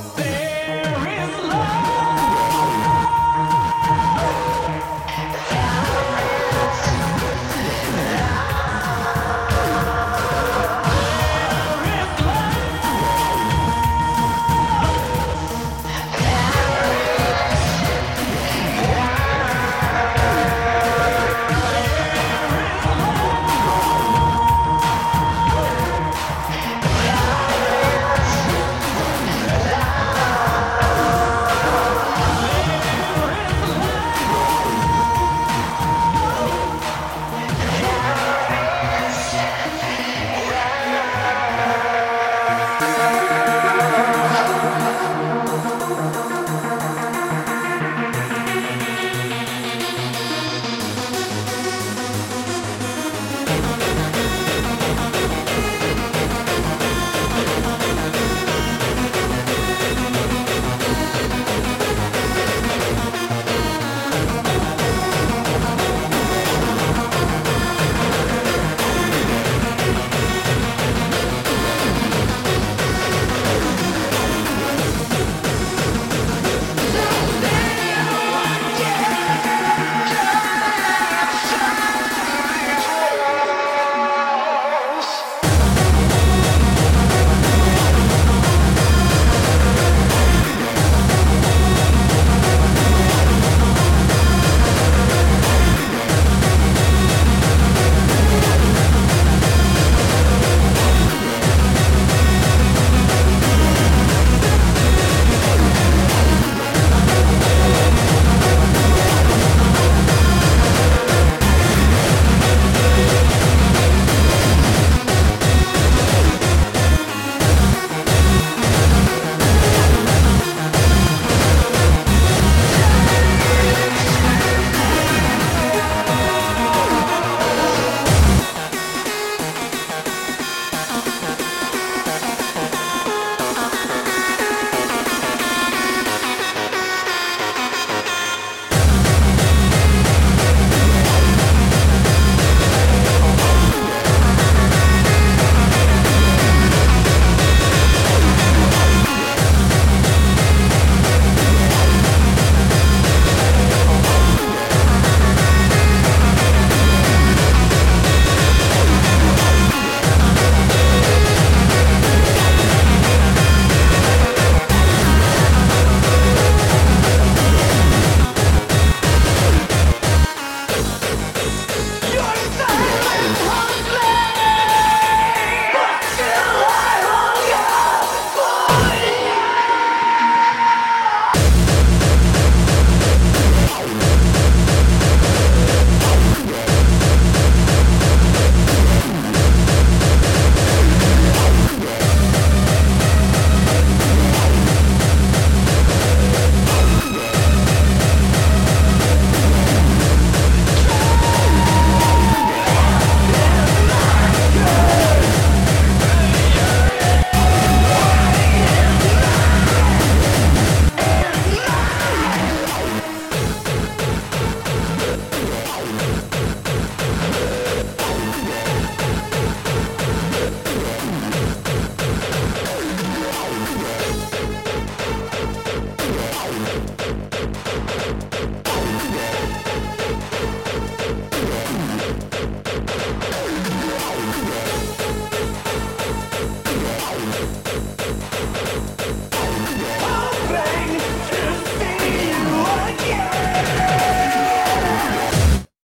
Yeah.